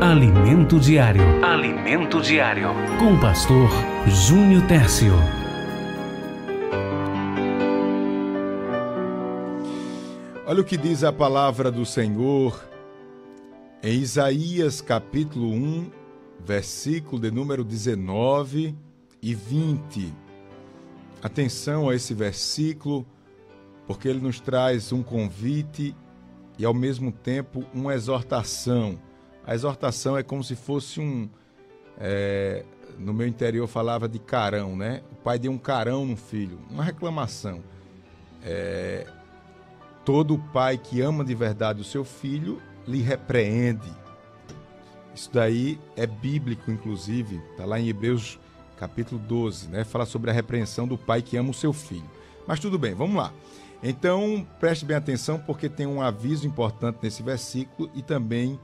Alimento Diário. Alimento Diário. Com o pastor Júnior Tércio. Olha o que diz a palavra do Senhor em Isaías capítulo 1, versículo de número 19 e 20. Atenção a esse versículo, porque ele nos traz um convite e ao mesmo tempo uma exortação. A exortação é como se fosse um. É, no meu interior falava de carão, né? O pai deu um carão no filho, uma reclamação. É, todo pai que ama de verdade o seu filho lhe repreende. Isso daí é bíblico, inclusive, está lá em Hebreus capítulo 12, né? Fala sobre a repreensão do pai que ama o seu filho. Mas tudo bem, vamos lá. Então, preste bem atenção, porque tem um aviso importante nesse versículo e também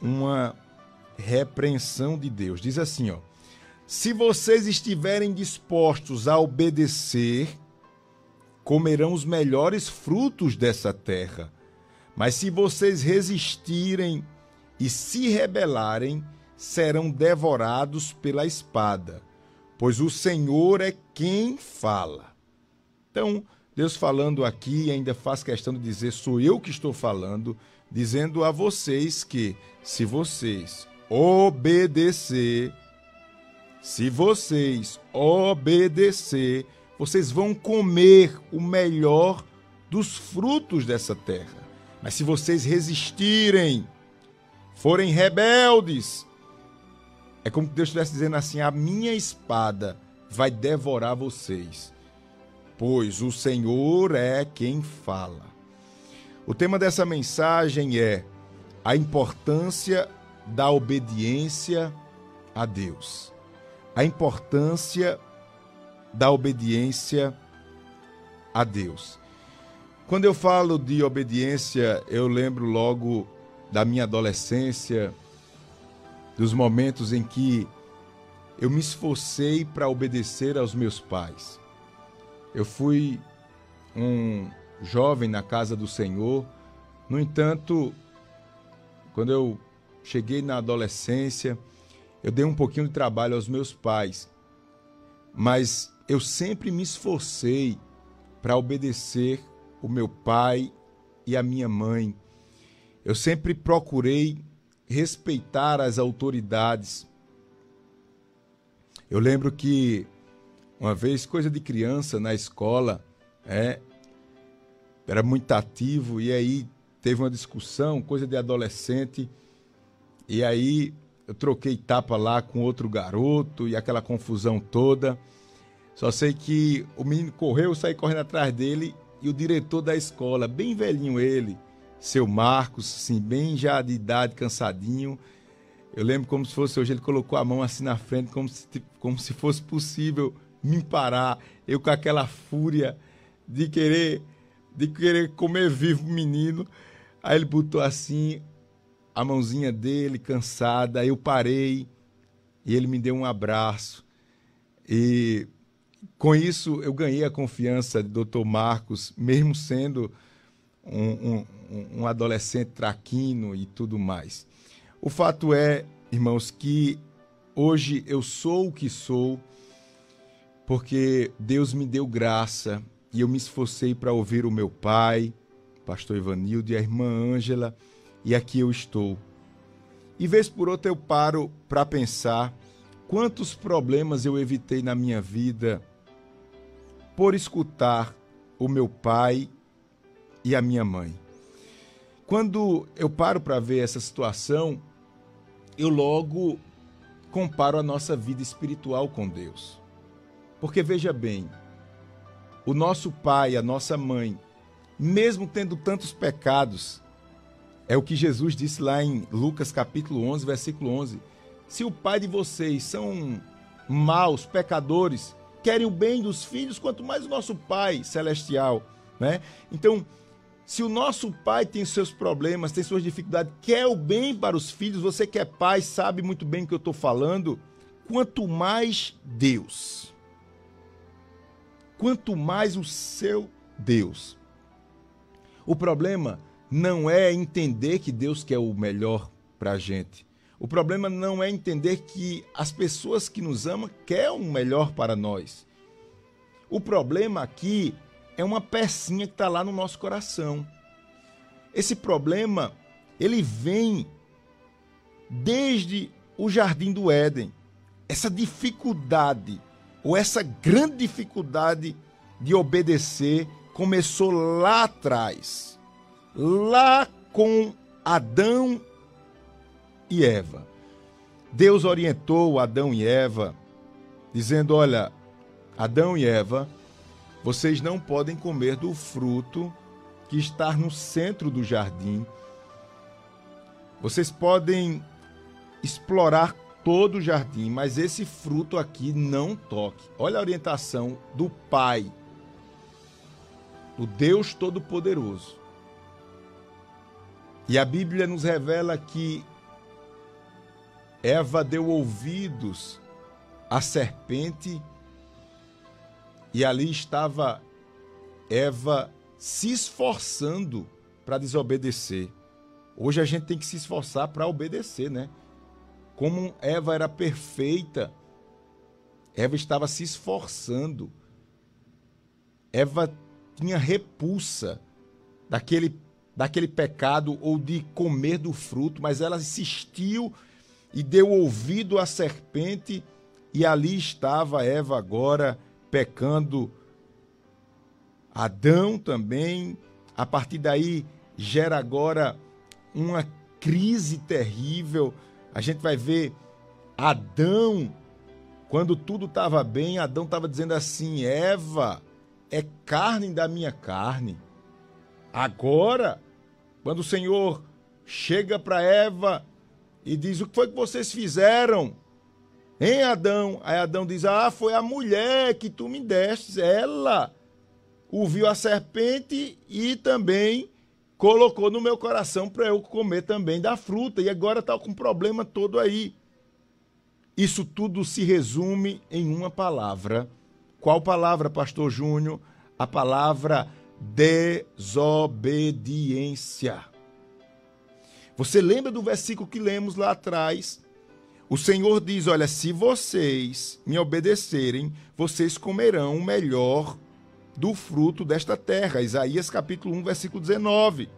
uma repreensão de Deus. Diz assim, ó: Se vocês estiverem dispostos a obedecer, comerão os melhores frutos dessa terra. Mas se vocês resistirem e se rebelarem, serão devorados pela espada pois o Senhor é quem fala. Então, Deus falando aqui ainda faz questão de dizer: sou eu que estou falando, dizendo a vocês que, se vocês obedecer, se vocês obedecer, vocês vão comer o melhor dos frutos dessa terra. Mas se vocês resistirem, forem rebeldes, é como Deus estivesse dizendo assim: a minha espada vai devorar vocês, pois o Senhor é quem fala. O tema dessa mensagem é a importância da obediência a Deus. A importância da obediência a Deus. Quando eu falo de obediência, eu lembro logo da minha adolescência, dos momentos em que eu me esforcei para obedecer aos meus pais. Eu fui um jovem na casa do Senhor, no entanto, quando eu cheguei na adolescência, eu dei um pouquinho de trabalho aos meus pais, mas eu sempre me esforcei para obedecer o meu pai e a minha mãe. Eu sempre procurei respeitar as autoridades. Eu lembro que uma vez, coisa de criança na escola, é, era muito ativo e aí teve uma discussão, coisa de adolescente, e aí eu troquei tapa lá com outro garoto e aquela confusão toda. Só sei que o menino correu, eu saí correndo atrás dele e o diretor da escola, bem velhinho ele, seu Marcos, assim, bem já de idade, cansadinho. Eu lembro como se fosse hoje, ele colocou a mão assim na frente, como se, como se fosse possível me parar. Eu com aquela fúria de querer, de querer comer vivo o menino. Aí ele botou assim a mãozinha dele, cansada. Aí eu parei e ele me deu um abraço. E com isso eu ganhei a confiança do Dr. Marcos, mesmo sendo um, um, um adolescente traquino e tudo mais. O fato é, irmãos, que hoje eu sou o que sou porque Deus me deu graça e eu me esforcei para ouvir o meu pai, pastor Ivanildo e a irmã Ângela, e aqui eu estou. E vez por outra eu paro para pensar quantos problemas eu evitei na minha vida por escutar o meu pai e a minha mãe. Quando eu paro para ver essa situação, eu logo comparo a nossa vida espiritual com Deus. Porque veja bem, o nosso pai, a nossa mãe, mesmo tendo tantos pecados, é o que Jesus disse lá em Lucas capítulo 11, versículo 11. Se o pai de vocês são maus, pecadores, querem o bem dos filhos, quanto mais o nosso pai celestial, né? Então, se o nosso pai tem seus problemas, tem suas dificuldades, quer o bem para os filhos, você que é pai sabe muito bem o que eu estou falando. Quanto mais Deus, quanto mais o seu Deus. O problema não é entender que Deus quer o melhor para a gente. O problema não é entender que as pessoas que nos amam querem o melhor para nós. O problema aqui é uma pecinha que está lá no nosso coração. Esse problema, ele vem desde o jardim do Éden. Essa dificuldade, ou essa grande dificuldade de obedecer, começou lá atrás. Lá com Adão e Eva. Deus orientou Adão e Eva, dizendo: Olha, Adão e Eva, vocês não podem comer do fruto que está no centro do jardim. Vocês podem explorar todo o jardim, mas esse fruto aqui não toque. Olha a orientação do Pai, do Deus Todo-Poderoso. E a Bíblia nos revela que Eva deu ouvidos à serpente e ali estava Eva se esforçando para desobedecer. Hoje a gente tem que se esforçar para obedecer, né? Como Eva era perfeita, Eva estava se esforçando. Eva tinha repulsa daquele, daquele pecado ou de comer do fruto, mas ela insistiu e deu ouvido à serpente, e ali estava Eva agora pecando. Adão também, a partir daí gera agora uma crise terrível. A gente vai ver Adão, quando tudo estava bem, Adão estava dizendo assim: Eva é carne da minha carne. Agora, quando o Senhor chega para Eva e diz: O que foi que vocês fizeram? Em Adão. Aí Adão diz: Ah, foi a mulher que tu me deste. Ela ouviu a serpente e também colocou no meu coração para eu comer também da fruta. E agora está com um problema todo aí. Isso tudo se resume em uma palavra. Qual palavra, Pastor Júnior? A palavra desobediência. Você lembra do versículo que lemos lá atrás? O Senhor diz: Olha, se vocês me obedecerem, vocês comerão o melhor do fruto desta terra. Isaías capítulo 1, versículo 19.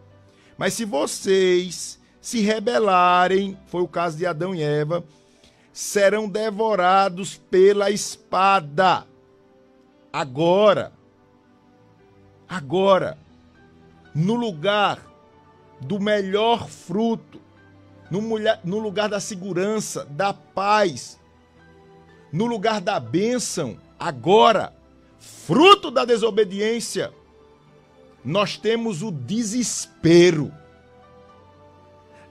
Mas se vocês se rebelarem, foi o caso de Adão e Eva, serão devorados pela espada. Agora, agora, no lugar do melhor fruto, no, no lugar da segurança, da paz, no lugar da bênção, agora, fruto da desobediência, nós temos o desespero.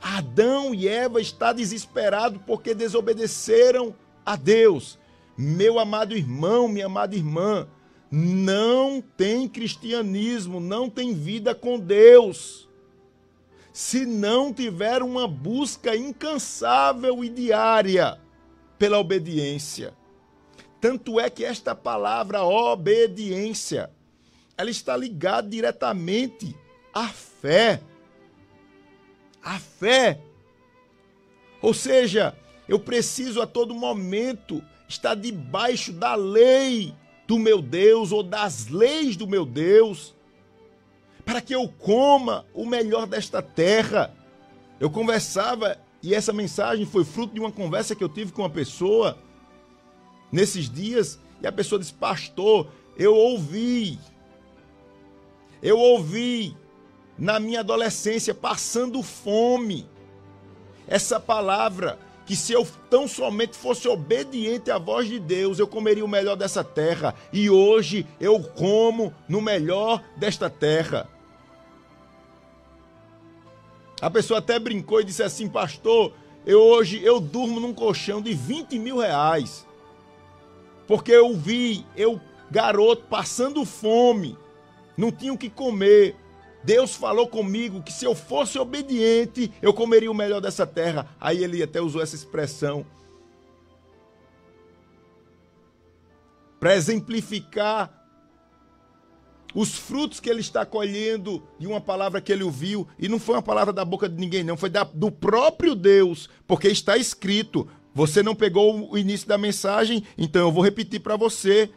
Adão e Eva estão desesperados porque desobedeceram a Deus. Meu amado irmão, minha amada irmã, não tem cristianismo, não tem vida com Deus se não tiver uma busca incansável e diária pela obediência. Tanto é que esta palavra obediência, ela está ligada diretamente à fé. A fé. Ou seja, eu preciso a todo momento estar debaixo da lei do meu Deus ou das leis do meu Deus para que eu coma o melhor desta terra. Eu conversava e essa mensagem foi fruto de uma conversa que eu tive com uma pessoa nesses dias e a pessoa disse: Pastor, eu ouvi, eu ouvi na minha adolescência passando fome essa palavra que se eu tão somente fosse obediente à voz de Deus, eu comeria o melhor dessa terra. E hoje eu como no melhor desta terra. A pessoa até brincou e disse assim, pastor, eu hoje eu durmo num colchão de 20 mil reais. Porque eu vi, eu, garoto, passando fome, não tinha o que comer. Deus falou comigo que se eu fosse obediente, eu comeria o melhor dessa terra. Aí ele até usou essa expressão. Para exemplificar os frutos que ele está colhendo de uma palavra que ele ouviu, e não foi uma palavra da boca de ninguém, não, foi da, do próprio Deus, porque está escrito. Você não pegou o início da mensagem, então eu vou repetir para você.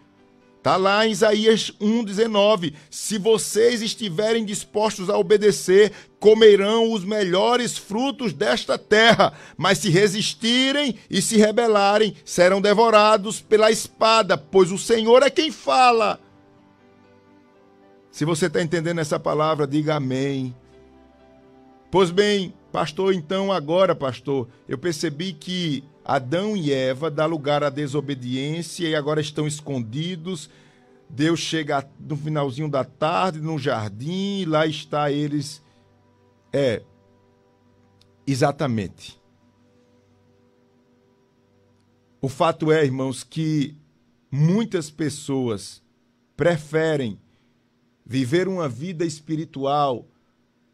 Está lá em Isaías 1,19. Se vocês estiverem dispostos a obedecer, comerão os melhores frutos desta terra. Mas se resistirem e se rebelarem, serão devorados pela espada, pois o Senhor é quem fala. Se você está entendendo essa palavra, diga amém. Pois bem, pastor, então agora, pastor, eu percebi que Adão e Eva dá lugar à desobediência e agora estão escondidos. Deus chega no finalzinho da tarde no jardim e lá está eles. É, exatamente. O fato é, irmãos, que muitas pessoas preferem viver uma vida espiritual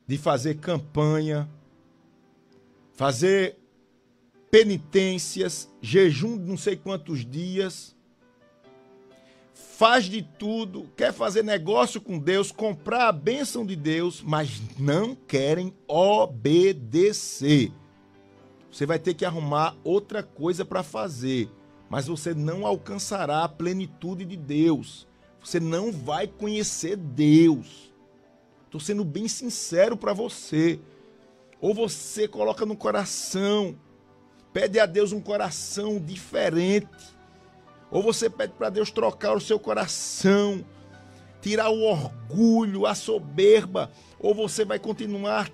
de fazer campanha, fazer penitências, jejum de não sei quantos dias, faz de tudo, quer fazer negócio com Deus, comprar a bênção de Deus, mas não querem obedecer. Você vai ter que arrumar outra coisa para fazer, mas você não alcançará a plenitude de Deus você não vai conhecer Deus. Estou sendo bem sincero para você. Ou você coloca no coração, pede a Deus um coração diferente. Ou você pede para Deus trocar o seu coração, tirar o orgulho, a soberba. Ou você vai continuar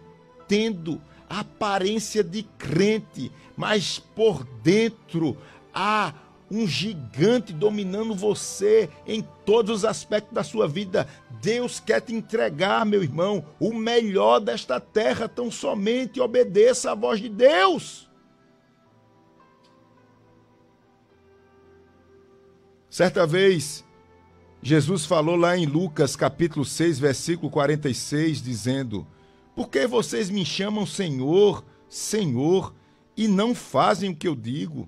tendo a aparência de crente, mas por dentro há um gigante dominando você em todos os aspectos da sua vida. Deus quer te entregar, meu irmão, o melhor desta terra, tão somente obedeça à voz de Deus. Certa vez, Jesus falou lá em Lucas capítulo 6, versículo 46, dizendo: Por que vocês me chamam Senhor, Senhor, e não fazem o que eu digo?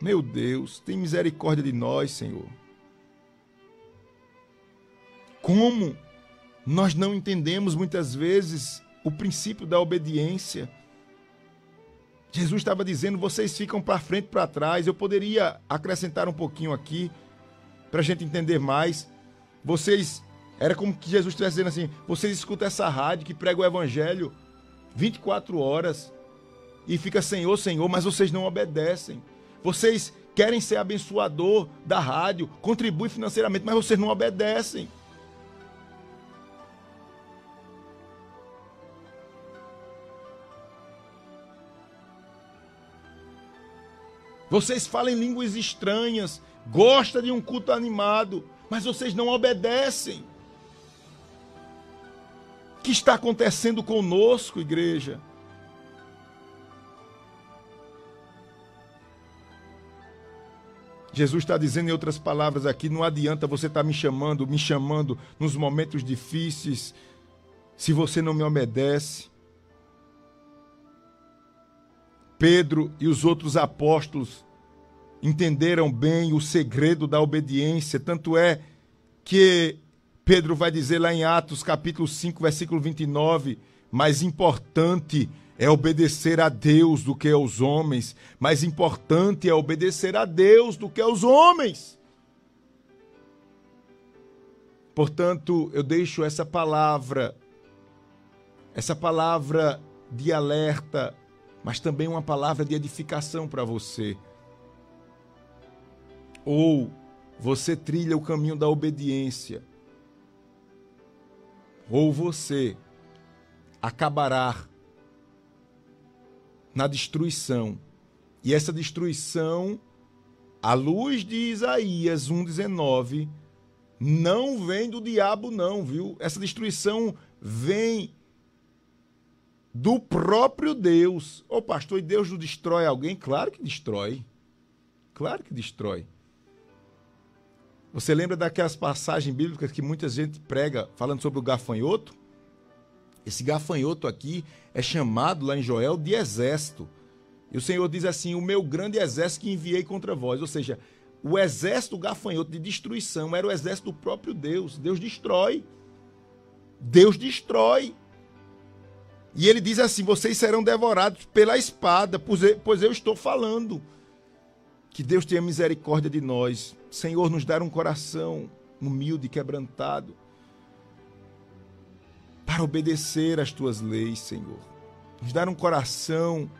Meu Deus, tem misericórdia de nós, Senhor. Como nós não entendemos muitas vezes o princípio da obediência. Jesus estava dizendo: vocês ficam para frente para trás. Eu poderia acrescentar um pouquinho aqui para a gente entender mais. Vocês, era como que Jesus estivesse dizendo assim: vocês escutam essa rádio que prega o evangelho 24 horas e fica Senhor, Senhor, mas vocês não obedecem. Vocês querem ser abençoador da rádio, contribuem financeiramente, mas vocês não obedecem. Vocês falam línguas estranhas, gostam de um culto animado, mas vocês não obedecem. O que está acontecendo conosco, igreja? Jesus está dizendo em outras palavras aqui: não adianta você estar tá me chamando, me chamando nos momentos difíceis, se você não me obedece. Pedro e os outros apóstolos entenderam bem o segredo da obediência, tanto é que Pedro vai dizer lá em Atos capítulo 5, versículo 29, mais importante é obedecer a Deus do que aos homens. Mais importante é obedecer a Deus do que aos homens. Portanto, eu deixo essa palavra, essa palavra de alerta, mas também uma palavra de edificação para você. Ou você trilha o caminho da obediência, ou você acabará na destruição. E essa destruição, à luz de Isaías 1,19, não vem do diabo, não, viu? Essa destruição vem do próprio Deus. Ô pastor, e Deus não destrói alguém? Claro que destrói. Claro que destrói. Você lembra daquelas passagens bíblicas que muita gente prega falando sobre o gafanhoto? Esse gafanhoto aqui é chamado lá em Joel de exército. E o Senhor diz assim: O meu grande exército que enviei contra vós. Ou seja, o exército gafanhoto de destruição era o exército do próprio Deus. Deus destrói. Deus destrói. E ele diz assim: vocês serão devorados pela espada, pois eu estou falando. Que Deus tenha misericórdia de nós. Senhor, nos dar um coração humilde, quebrantado, para obedecer às tuas leis, Senhor. Nos dar um coração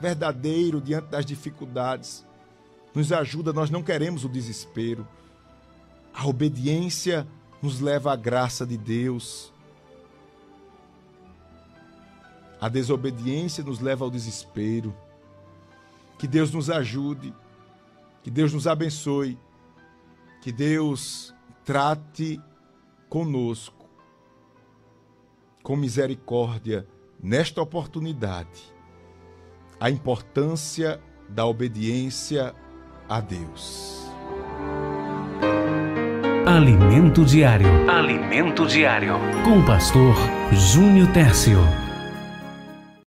verdadeiro diante das dificuldades. Nos ajuda, nós não queremos o desespero. A obediência nos leva à graça de Deus. A desobediência nos leva ao desespero. Que Deus nos ajude, que Deus nos abençoe, que Deus trate conosco com misericórdia nesta oportunidade a importância da obediência a Deus. Alimento Diário. Alimento Diário. Com o pastor Júnior Tércio.